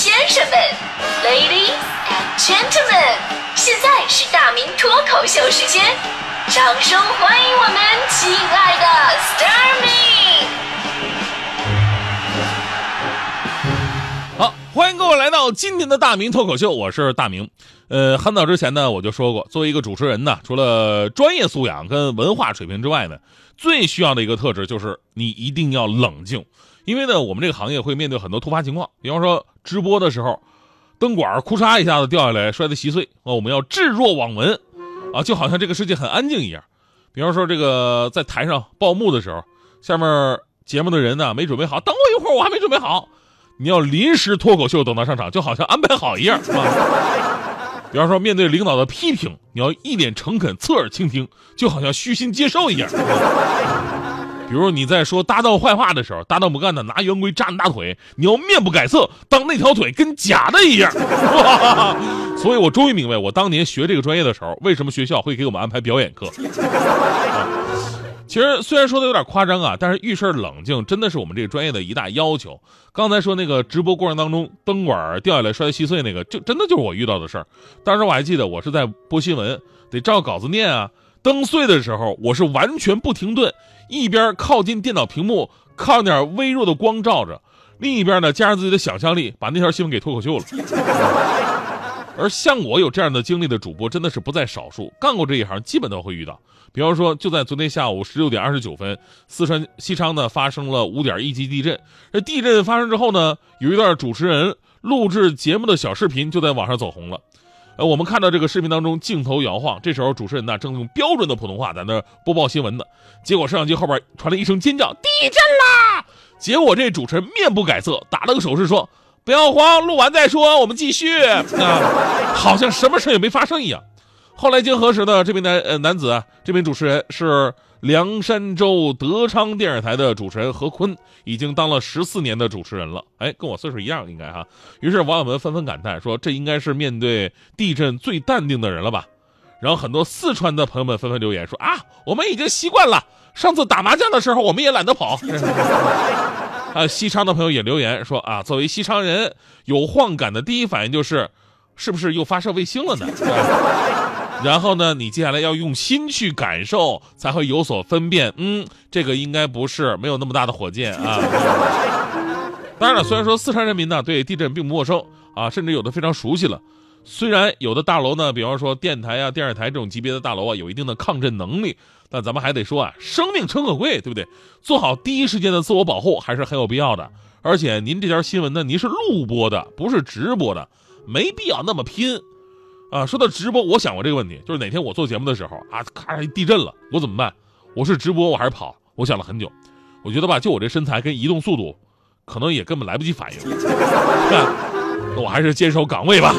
先生们，Ladies and Gentlemen，现在是大明脱口秀时间，掌声欢迎我们亲爱的 Starmy。好，欢迎各位来到今天的大明脱口秀，我是大明。呃，很早之前呢，我就说过，作为一个主持人呢，除了专业素养跟文化水平之外呢，最需要的一个特质就是你一定要冷静，因为呢，我们这个行业会面对很多突发情况，比方说直播的时候，灯管咔嚓一下子掉下来，摔得稀碎，啊，我们要置若罔闻，啊，就好像这个世界很安静一样。比方说这个在台上报幕的时候，下面节目的人呢没准备好，等我一会儿，我还没准备好，你要临时脱口秀等他上场，就好像安排好一样啊。比方说，面对领导的批评，你要一脸诚恳，侧耳倾听，就好像虚心接受一样。比如你在说搭档坏话的时候，搭档不干的，拿圆规扎你大腿，你要面不改色，当那条腿跟假的一样。所以我终于明白，我当年学这个专业的时候，为什么学校会给我们安排表演课。其实虽然说的有点夸张啊，但是遇事冷静真的是我们这个专业的一大要求。刚才说那个直播过程当中灯管掉下来摔得稀碎那个，就真的就是我遇到的事儿。当时我还记得我是在播新闻，得照稿子念啊。灯碎的时候，我是完全不停顿，一边靠近电脑屏幕，靠点微弱的光照着，另一边呢加上自己的想象力，把那条新闻给脱口秀了。而像我有这样的经历的主播，真的是不在少数。干过这一行，基本都会遇到。比方说，就在昨天下午十六点二十九分，四川西昌呢发生了五点一级地震。这地震发生之后呢，有一段主持人录制节目的小视频就在网上走红了。呃，我们看到这个视频当中镜头摇晃，这时候主持人呢正用标准的普通话在那播报新闻呢。结果摄像机后边传来一声尖叫：“地震啦！”结果这主持人面不改色，打了个手势说。不要慌，录完再说，我们继续。啊，好像什么事也没发生一样。后来经核实呢，这名男呃男子啊，这名主持人是凉山州德昌电视台的主持人何坤，已经当了十四年的主持人了。哎，跟我岁数一样，应该哈。于是网友们纷纷感叹说，这应该是面对地震最淡定的人了吧？然后很多四川的朋友们纷纷留言说啊，我们已经习惯了，上次打麻将的时候我们也懒得跑。啊，西昌的朋友也留言说啊，作为西昌人，有晃感的第一反应就是，是不是又发射卫星了呢？然后呢，你接下来要用心去感受，才会有所分辨。嗯，这个应该不是，没有那么大的火箭啊。当然了，虽然说四川人民呢对地震并不陌生啊，甚至有的非常熟悉了。虽然有的大楼呢，比方说电台啊、电视台这种级别的大楼啊，有一定的抗震能力，但咱们还得说啊，生命诚可贵，对不对？做好第一时间的自我保护还是很有必要的。而且您这条新闻呢，您是录播的，不是直播的，没必要那么拼啊。说到直播，我想过这个问题，就是哪天我做节目的时候啊，咔地震了，我怎么办？我是直播，我还是跑？我想了很久，我觉得吧，就我这身材跟移动速度，可能也根本来不及反应。我还是坚守岗位吧。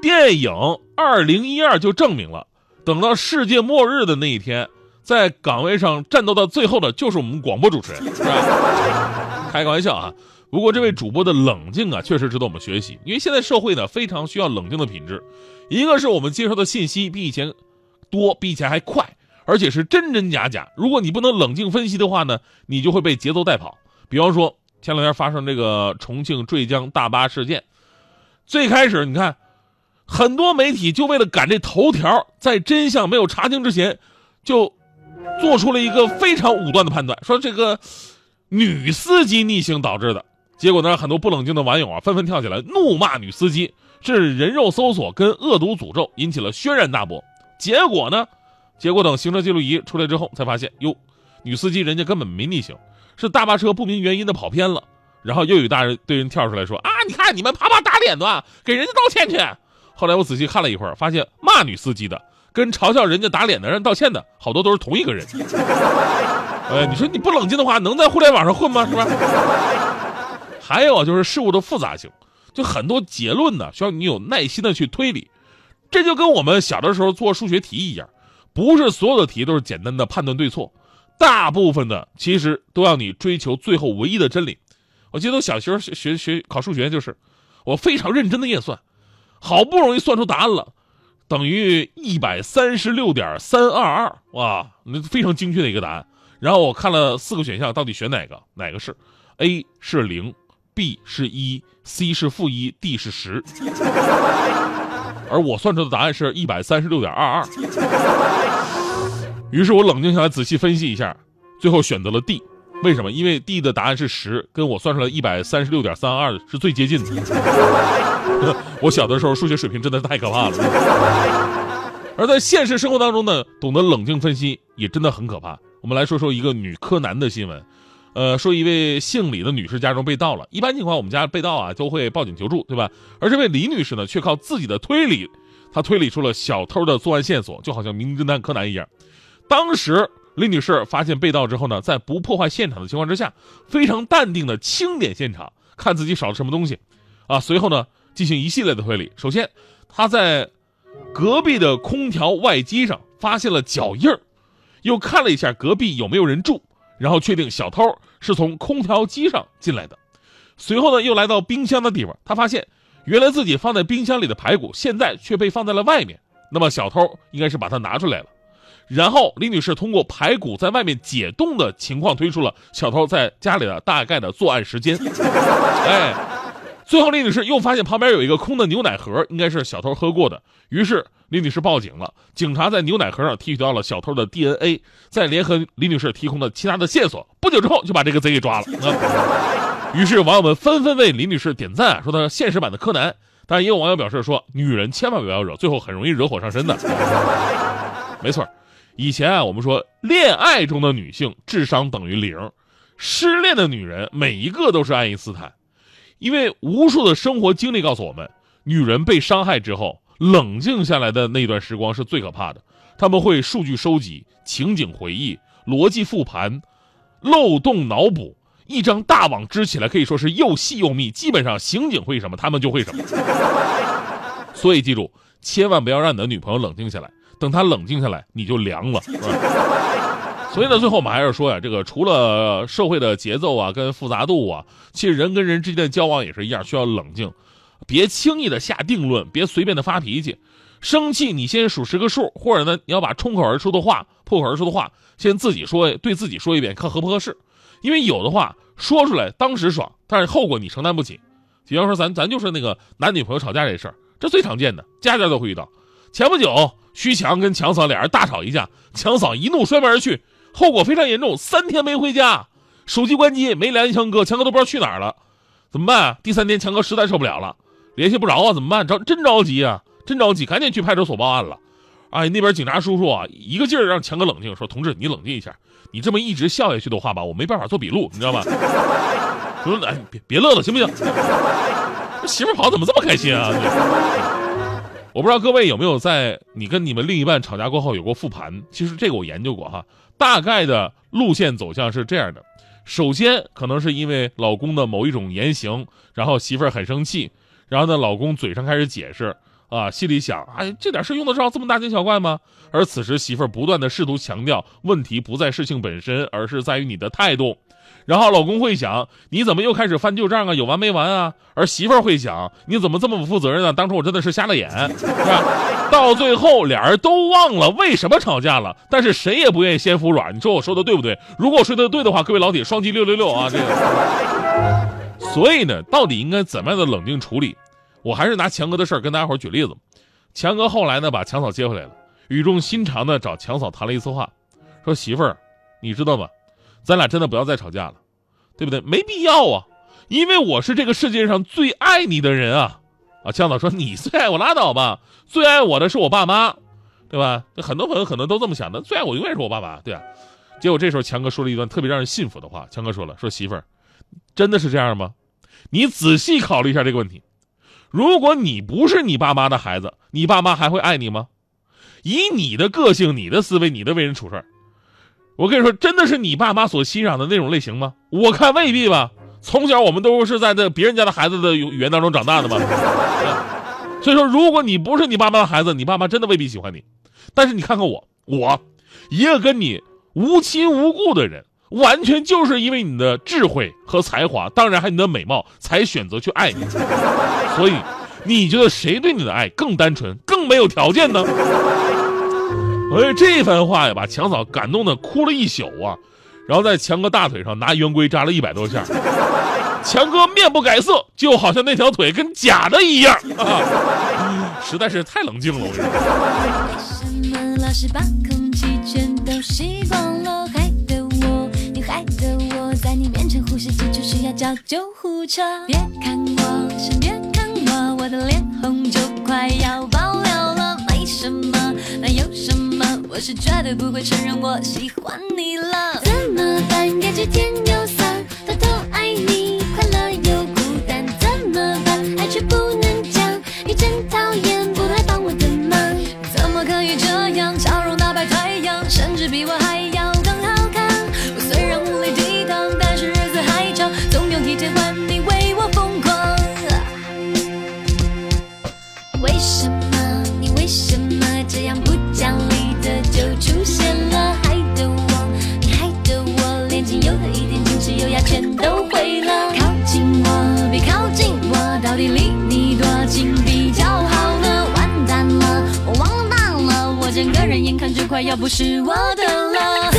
电影《二零一二》就证明了，等到世界末日的那一天，在岗位上战斗到最后的就是我们广播主持人，是吧？开个玩笑啊！不过这位主播的冷静啊，确实值得我们学习，因为现在社会呢非常需要冷静的品质。一个是我们接收的信息比以前多，比以前还快，而且是真真假假。如果你不能冷静分析的话呢，你就会被节奏带跑。比方说。前两天发生这个重庆坠江大巴事件，最开始你看，很多媒体就为了赶这头条，在真相没有查清之前，就做出了一个非常武断的判断，说这个女司机逆行导致的。结果呢，很多不冷静的网友啊，纷纷跳起来怒骂女司机是人肉搜索跟恶毒诅咒，引起了轩然大波。结果呢，结果等行车记录仪出来之后，才发现哟，女司机人家根本没逆行。是大巴车不明原因的跑偏了，然后又有大人对人跳出来说啊，你看你们啪啪打脸的，给人家道歉去。后来我仔细看了一会儿，发现骂女司机的跟嘲笑人家打脸的人道歉的好多都是同一个人。哎，你说你不冷静的话，能在互联网上混吗？是吧？还有，就是事物的复杂性，就很多结论呢，需要你有耐心的去推理。这就跟我们小的时候做数学题一样，不是所有的题都是简单的判断对错。大部分的其实都要你追求最后唯一的真理。我记得我小学学学学考数学，就是我非常认真的验算，好不容易算出答案了，等于一百三十六点三二二，哇，那非常精确的一个答案。然后我看了四个选项，到底选哪个？哪个是？A 是零 B 是一，C 是负一，D 是十，而我算出的答案是一百三十六点二二。于是我冷静下来，仔细分析一下，最后选择了 D。为什么？因为 D 的答案是十，跟我算出来一百三十六点三二是最接近的。我小的时候数学水平真的太可怕了。而在现实生活当中呢，懂得冷静分析也真的很可怕。我们来说说一个女柯南的新闻。呃，说一位姓李的女士家中被盗了。一般情况，我们家被盗啊都会报警求助，对吧？而这位李女士呢，却靠自己的推理，她推理出了小偷的作案线索，就好像名侦探柯南一样。当时李女士发现被盗之后呢，在不破坏现场的情况之下，非常淡定的清点现场，看自己少了什么东西，啊，随后呢进行一系列的推理。首先，她在隔壁的空调外机上发现了脚印儿，又看了一下隔壁有没有人住。然后确定小偷是从空调机上进来的，随后呢又来到冰箱的地方，他发现原来自己放在冰箱里的排骨现在却被放在了外面，那么小偷应该是把它拿出来了。然后李女士通过排骨在外面解冻的情况推出了小偷在家里的大概的作案时间。哎，最后李女士又发现旁边有一个空的牛奶盒，应该是小偷喝过的，于是。李女士报警了，警察在牛奶盒上提取到了小偷的 DNA，再联合李女士提供的其他的线索，不久之后就把这个贼给抓了。于是网友们纷纷为李女士点赞，说她现实版的柯南。但也有网友表示说，女人千万不要惹，最后很容易惹火上身的。没错，以前啊，我们说恋爱中的女性智商等于零，失恋的女人每一个都是爱因斯坦，因为无数的生活经历告诉我们，女人被伤害之后。冷静下来的那段时光是最可怕的，他们会数据收集、情景回忆、逻辑复盘、漏洞脑补，一张大网织起来可以说是又细又密。基本上刑警会什么，他们就会什么。所以记住，千万不要让你的女朋友冷静下来，等他冷静下来，你就凉了。所以呢，最后我们还是说呀，这个除了社会的节奏啊跟复杂度啊，其实人跟人之间的交往也是一样，需要冷静。别轻易的下定论，别随便的发脾气，生气你先数十个数，或者呢，你要把冲口而出的话、破口而出的话，先自己说，对自己说一遍，看合不合适。因为有的话说出来当时爽，但是后果你承担不起。比方说，咱咱就是那个男女朋友吵架这事儿，这最常见的，家家都会遇到。前不久，徐强跟强嫂俩人大吵一架，强嫂一怒摔门而去，后果非常严重，三天没回家，手机关机，没联系强哥，强哥都不知道去哪儿了，怎么办？第三天，强哥实在受不了了。联系不着啊，怎么办？着真着急啊，真着急，赶紧去派出所报案了。哎，那边警察叔叔啊，一个劲儿让强哥冷静，说：“同志，你冷静一下，你这么一直笑下去的话吧，我没办法做笔录，你知道吗？” 说：“哎，别别乐了，行不行？这 媳妇跑怎么这么开心啊？” 我不知道各位有没有在你跟你们另一半吵架过后有过复盘？其实这个我研究过哈，大概的路线走向是这样的：首先可能是因为老公的某一种言行，然后媳妇儿很生气。然后呢，老公嘴上开始解释，啊，心里想，哎，这点事用得着这么大惊小怪吗？而此时媳妇儿不断的试图强调，问题不在事情本身，而是在于你的态度。然后老公会想，你怎么又开始翻旧账啊？有完没完啊？而媳妇儿会想，你怎么这么不负责任呢？当初我真的是瞎了眼，是吧？到最后俩人都忘了为什么吵架了，但是谁也不愿意先服软。你说我说的对不对？如果我说的对的话，各位老铁双击六六六啊！这个。所以呢，到底应该怎么样的冷静处理？我还是拿强哥的事儿跟大家伙举例子。强哥后来呢，把强嫂接回来了，语重心长的找强嫂谈了一次话，说：“媳妇儿，你知道吗？咱俩真的不要再吵架了，对不对？没必要啊，因为我是这个世界上最爱你的人啊！”啊，强嫂说：“你最爱我拉倒吧，最爱我的是我爸妈，对吧？很多朋友可能都这么想的，最爱我永远是我爸妈，对啊。”结果这时候强哥说了一段特别让人信服的话，强哥说了：“说媳妇儿，真的是这样吗？”你仔细考虑一下这个问题，如果你不是你爸妈的孩子，你爸妈还会爱你吗？以你的个性、你的思维、你的为人处事，我跟你说，真的是你爸妈所欣赏的那种类型吗？我看未必吧。从小我们都是在这别人家的孩子的语言当中长大的嘛。所以说，如果你不是你爸妈的孩子，你爸妈真的未必喜欢你。但是你看看我，我一个跟你无亲无故的人。完全就是因为你的智慧和才华当然还有你的美貌才选择去爱你。所以你觉得谁对你的爱更单纯更没有条件呢？哎这番话呀把强嫂感动的哭了一宿啊。然后在强哥大腿上拿圆规扎了一百多下。强哥面不改色就好像那条腿跟假的一样。啊实在是太冷静了我为什么老是把空气全都吸光了还呼吸急促需要叫救护车。别看我，先别看我，我的脸红就快要爆料了。没什么，那有什么？我是绝对不会承认我喜欢你了。怎么办？感觉天有。都毁了。靠近我别靠近我到底离你多近比较好呢？完蛋了我完蛋了我整个人眼看就快要不是我的了。